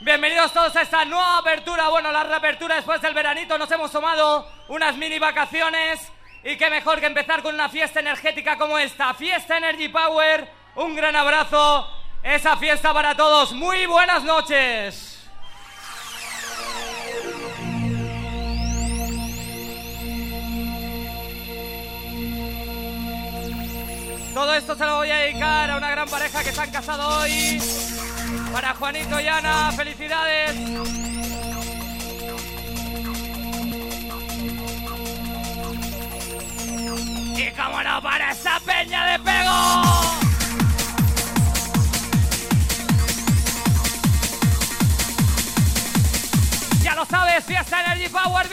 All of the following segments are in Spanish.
Bienvenidos todos a esta nueva apertura. Bueno, la reapertura después del veranito. Nos hemos tomado unas mini vacaciones. Y qué mejor que empezar con una fiesta energética como esta. Fiesta Energy Power. Un gran abrazo. Esa fiesta para todos. Muy buenas noches. Todo esto se lo voy a dedicar a una gran pareja que se han casado hoy. Para Juanito y Ana, felicidades. Y cómo no, para esa peña de pego. Ya lo sabes, Fiesta Energy Power,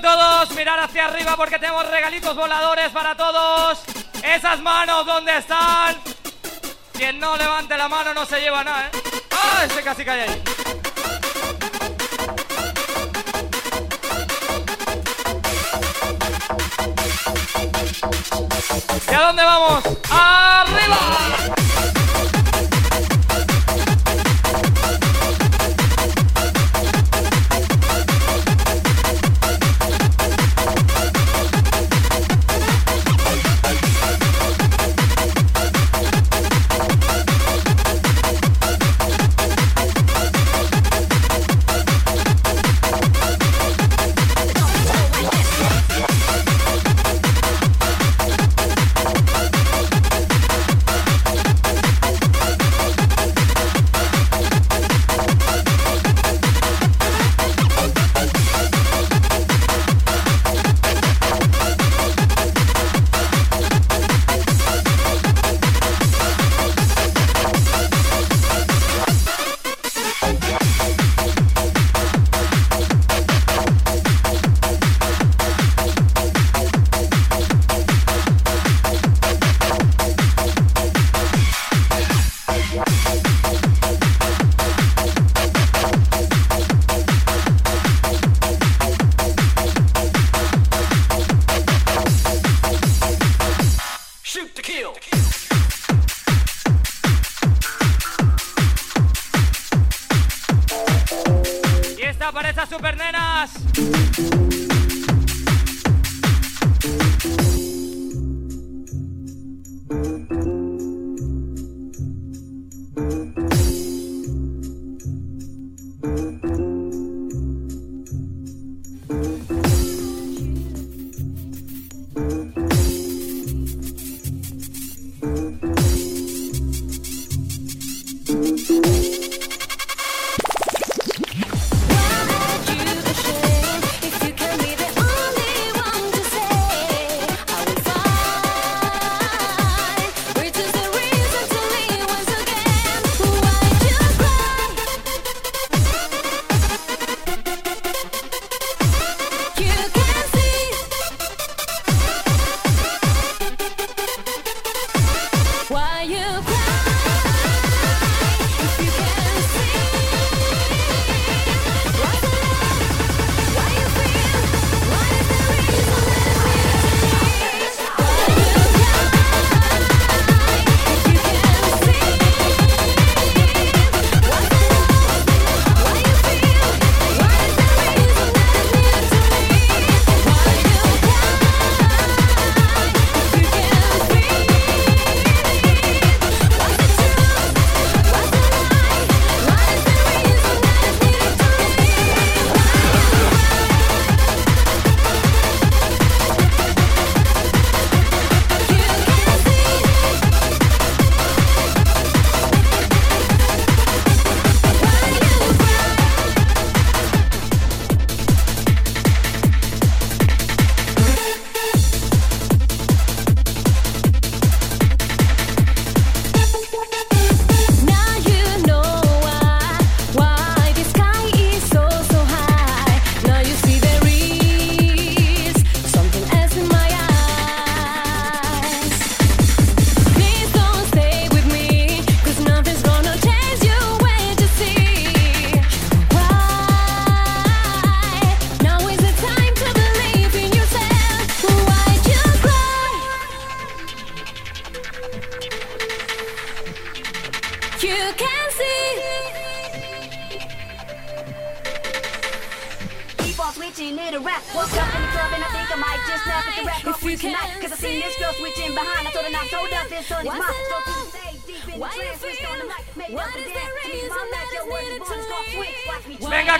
bienvenidos. arriba porque tenemos regalitos voladores para todos. Esas manos, ¿dónde están? Quien no levante la mano no se lleva nada, ¿eh? ¡Ah! Ese casi cae ahí. ¿Y a dónde vamos? ¡Arriba!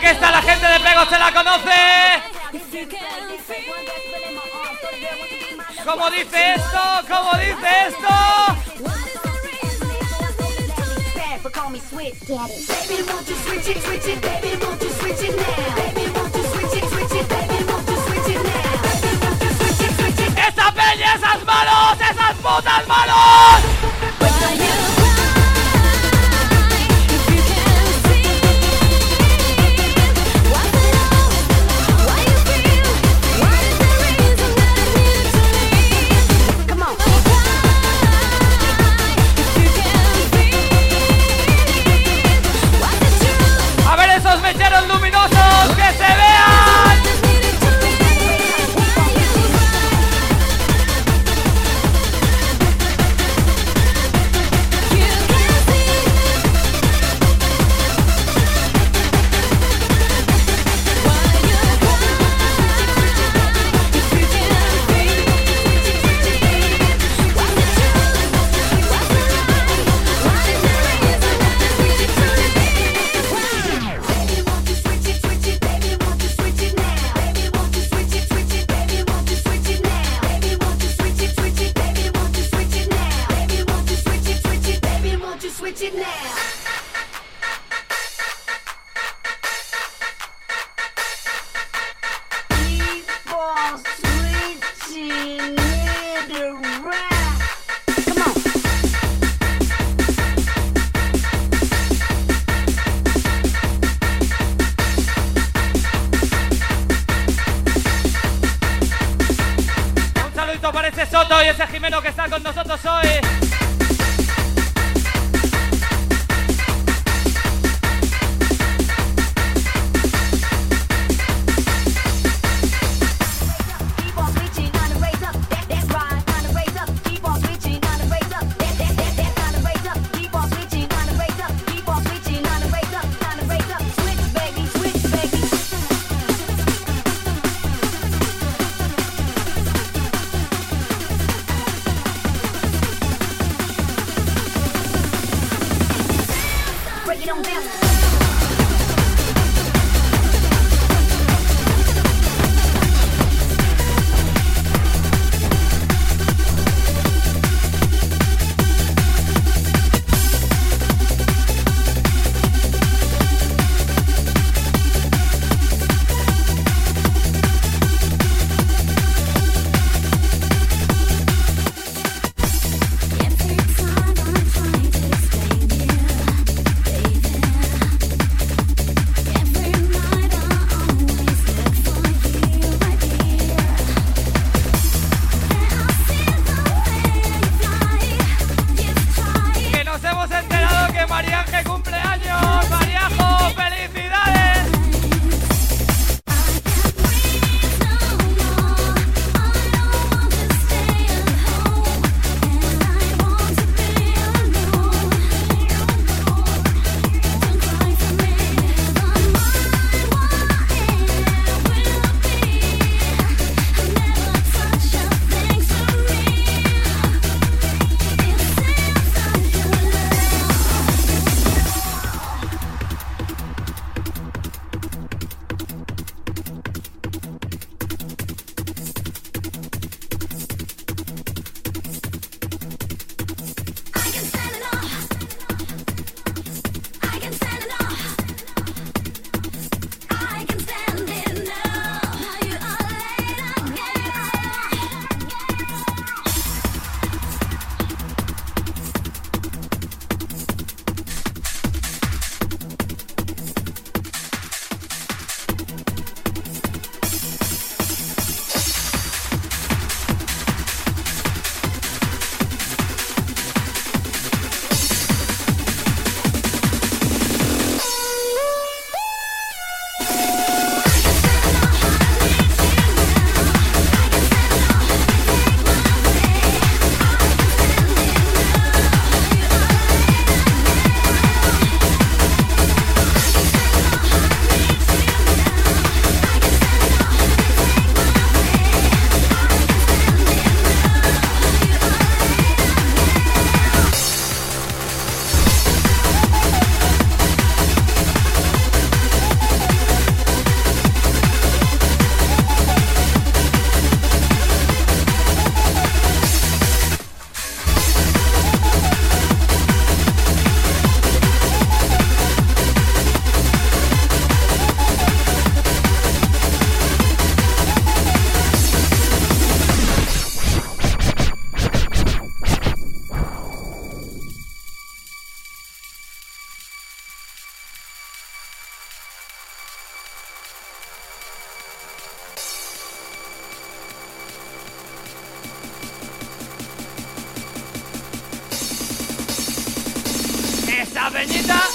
Que está la gente de Pego, se la conoce. ¿Cómo dice esto? ¿Cómo dice esto? ¡Esa peña, esas manos, esas putas manos! Esa peñita.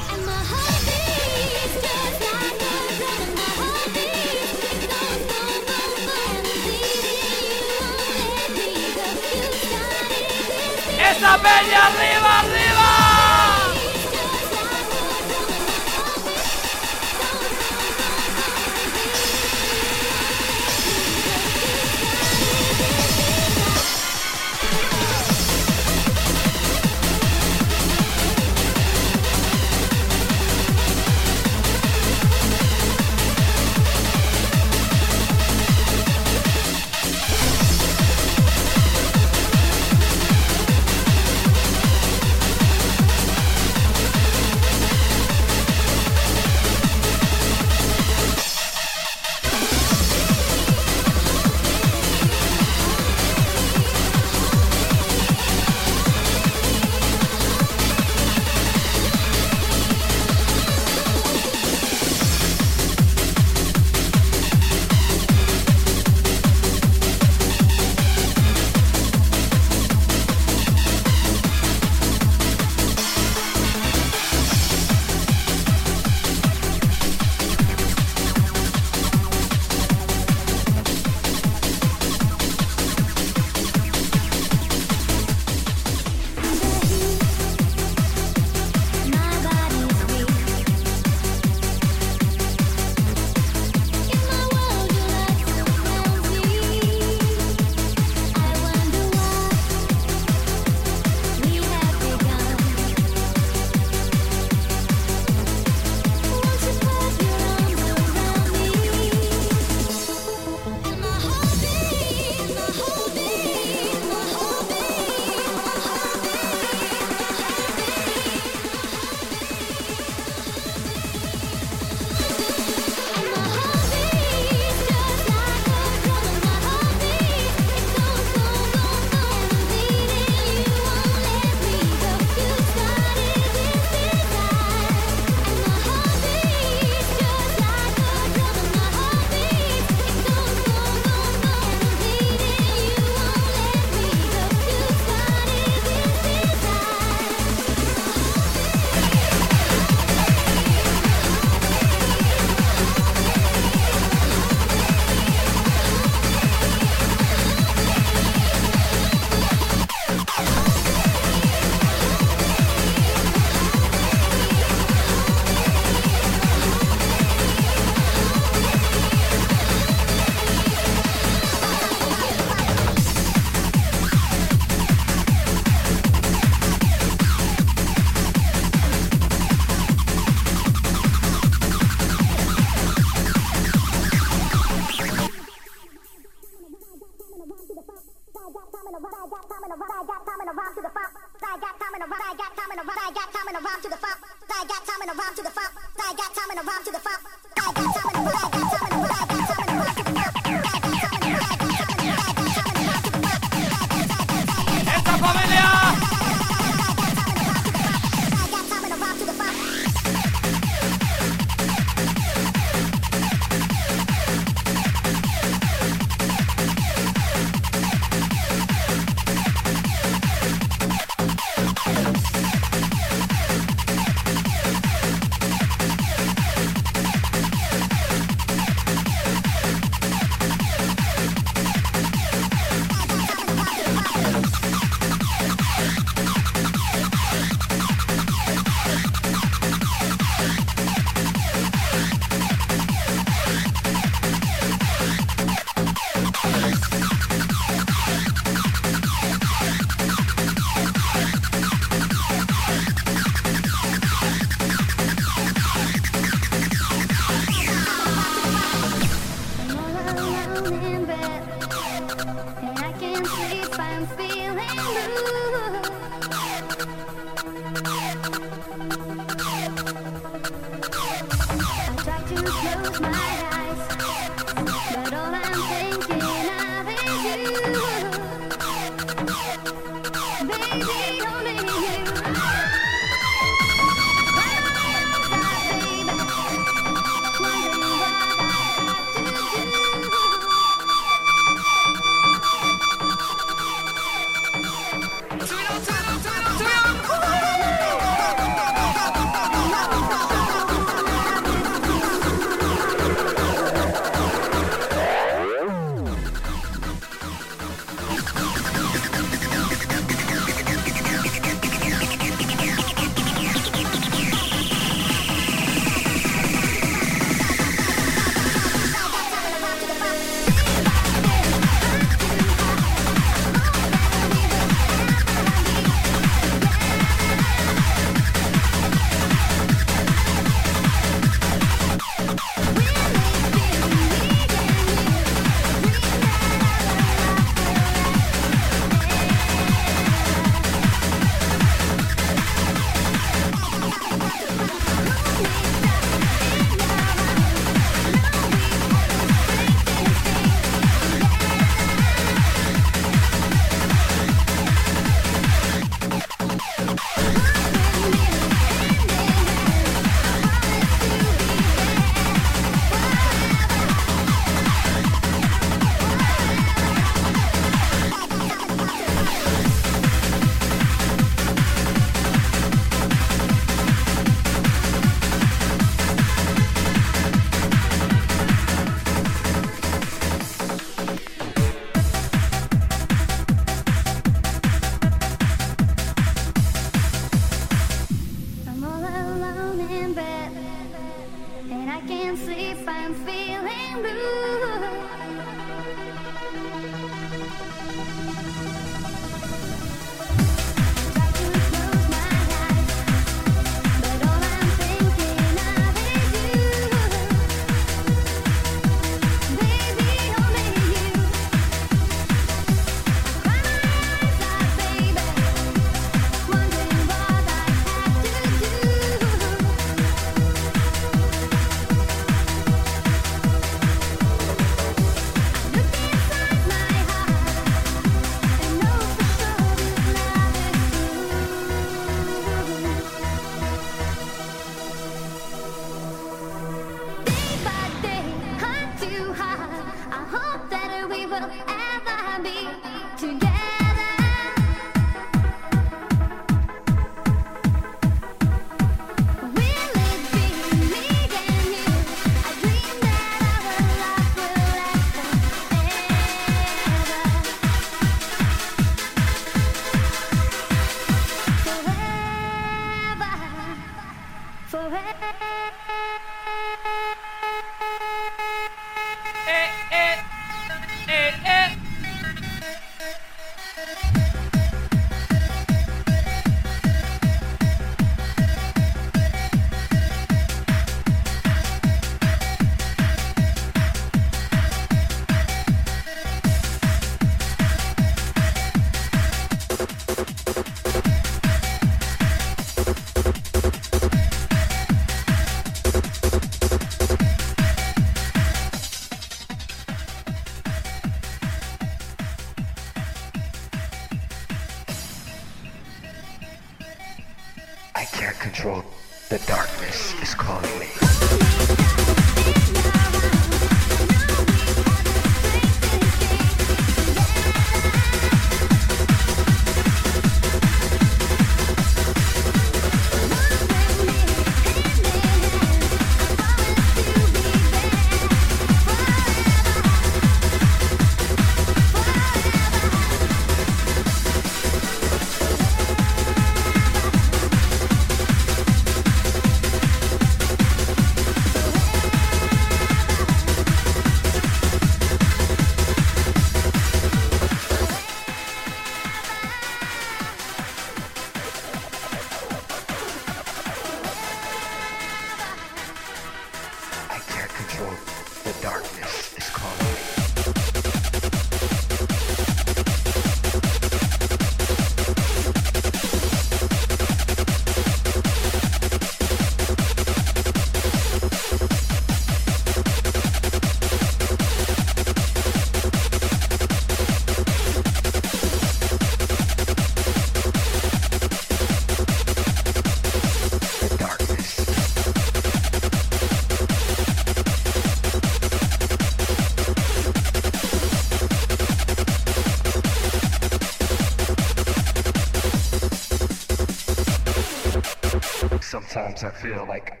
feel like.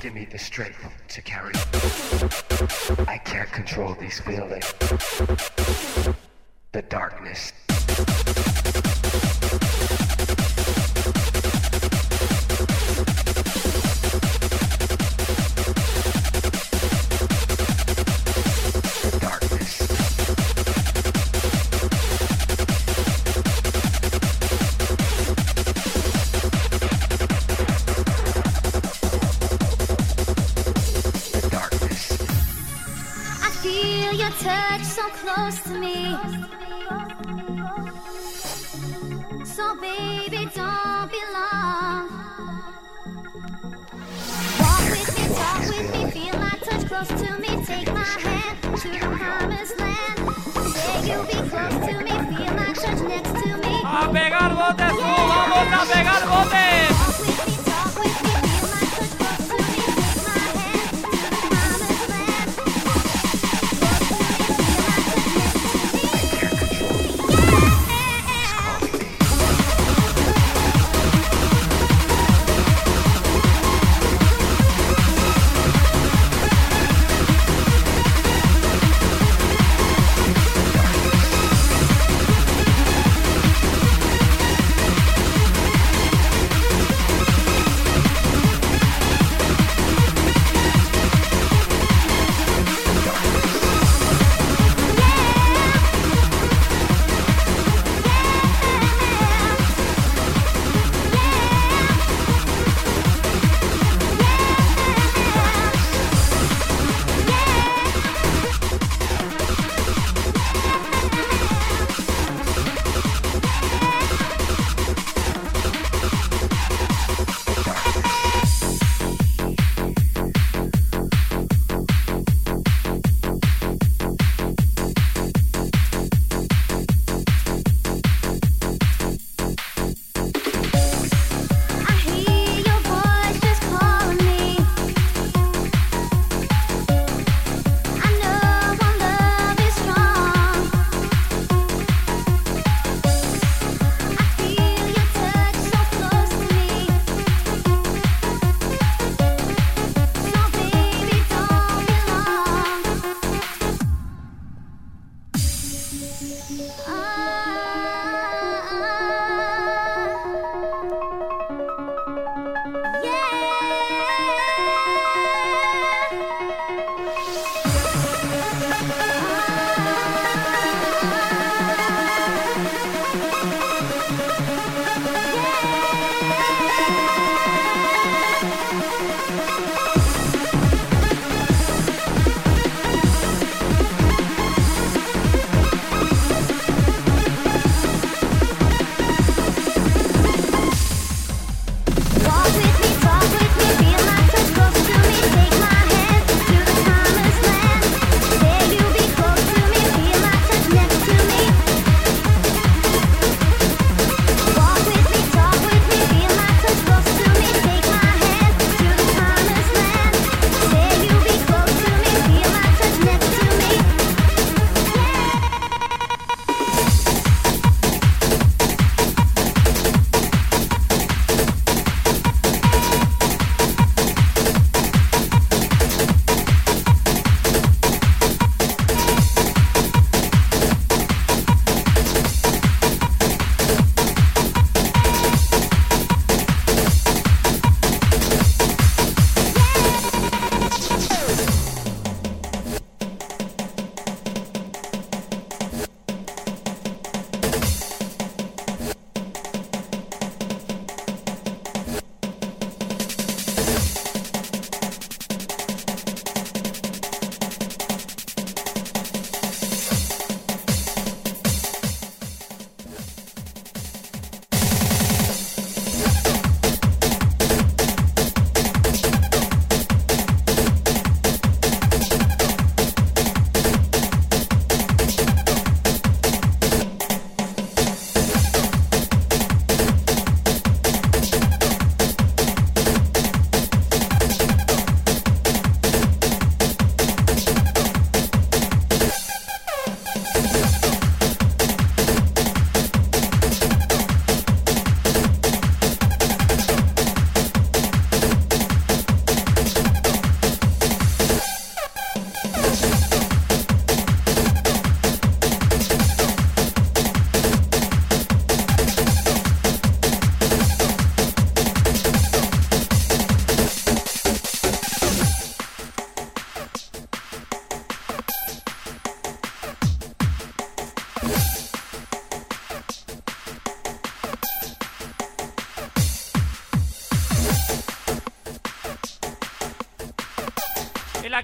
Give me the strength to carry. I can't control these feelings.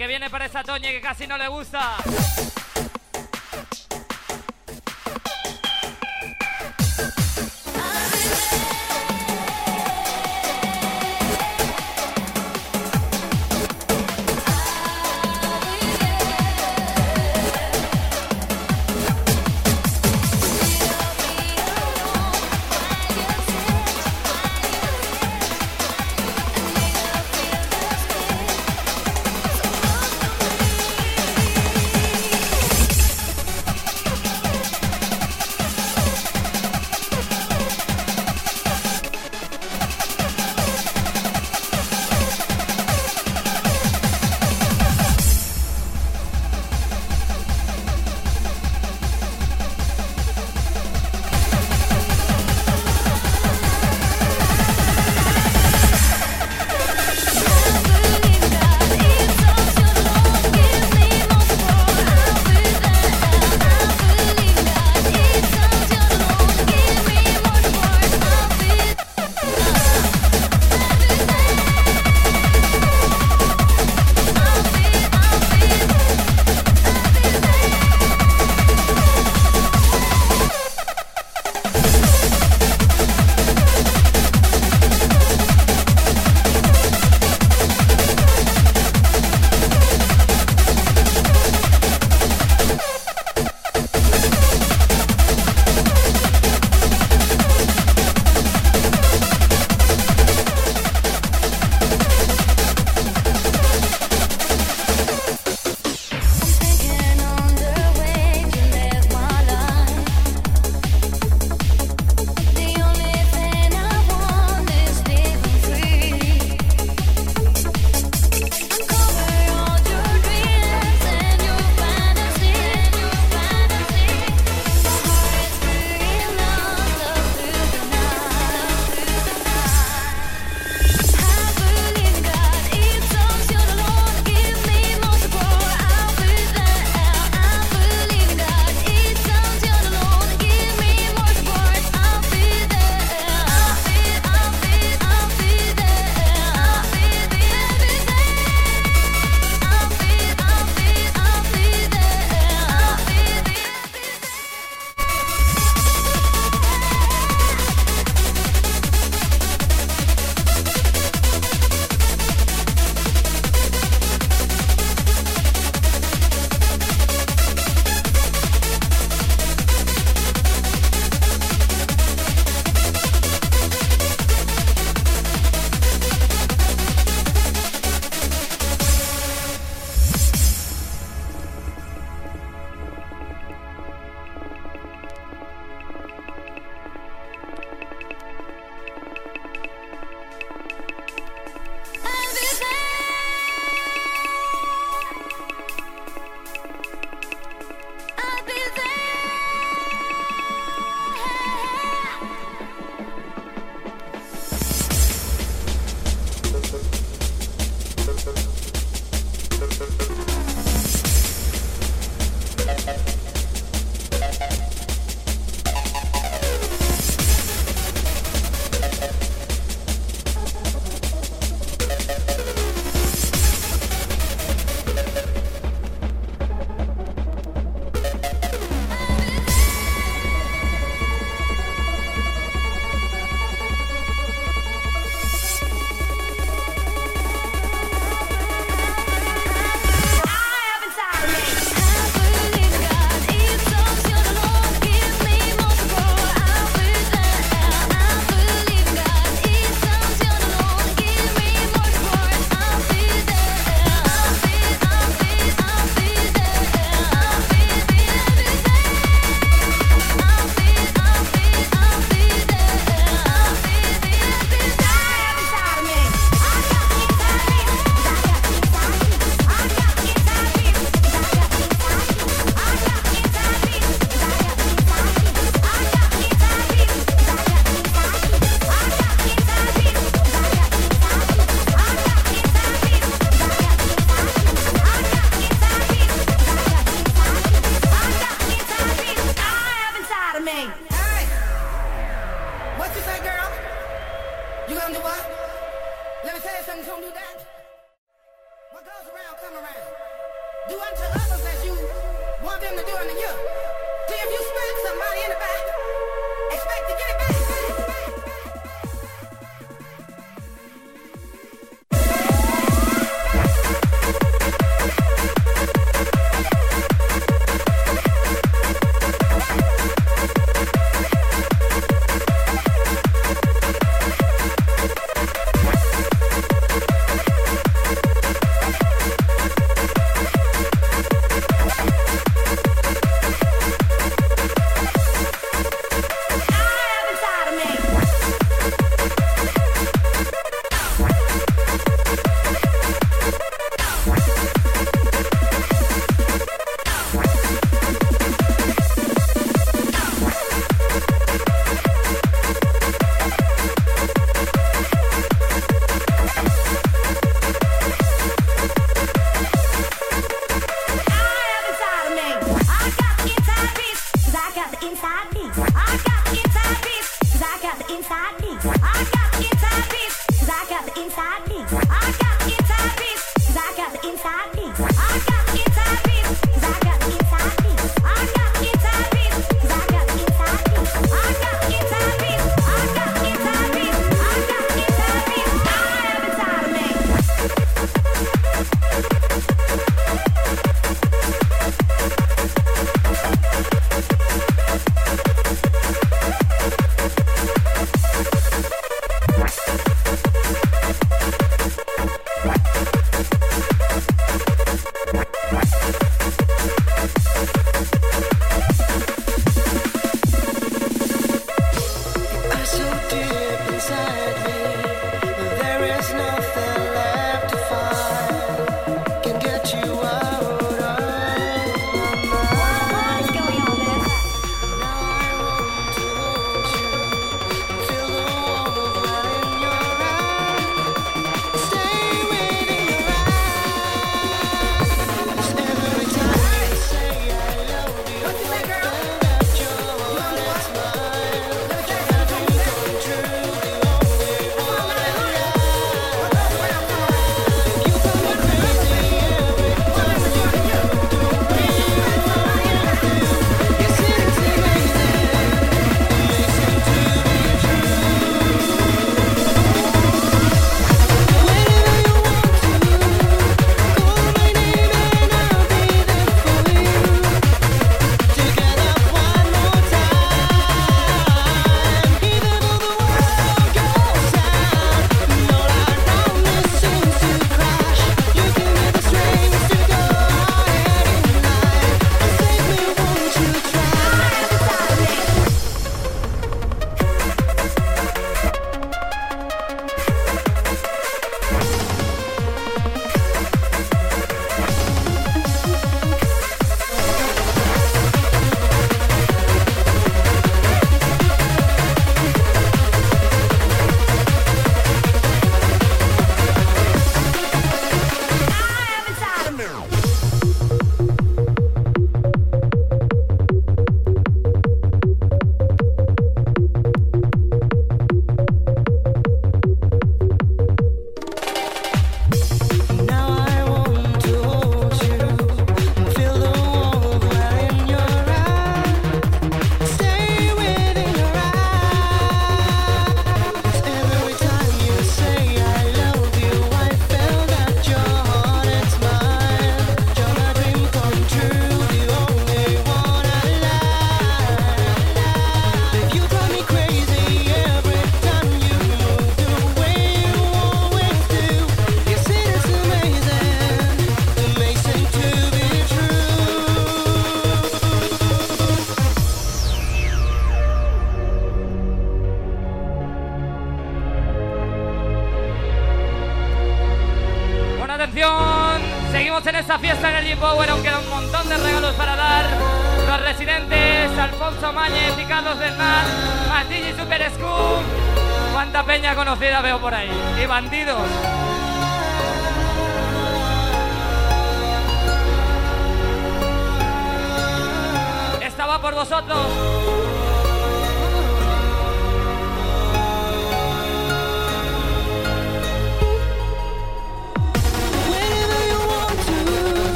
Que viene para esa Toñe que casi no le gusta.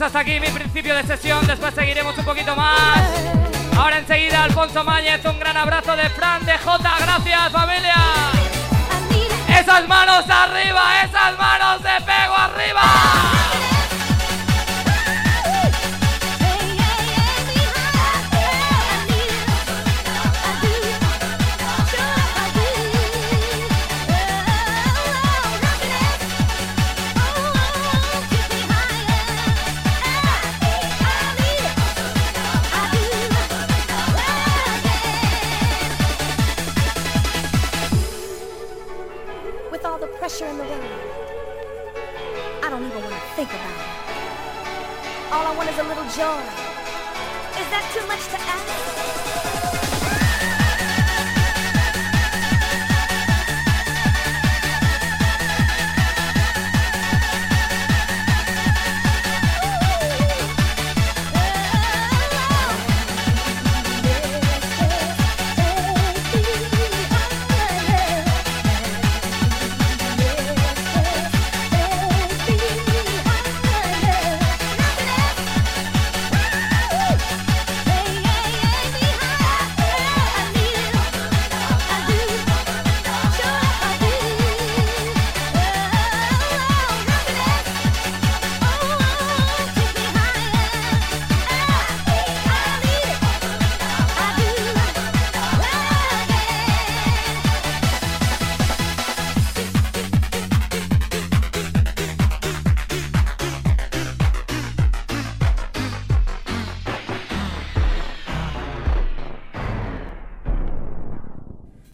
Llegamos hasta aquí, mi principio de sesión. Después seguiremos un poquito más. Ahora enseguida, Alfonso Máñez. Un gran abrazo de Fran, de J. Gracias, familia. Esas manos arriba, esas manos de pego arriba. as a little joy—is that too much to ask?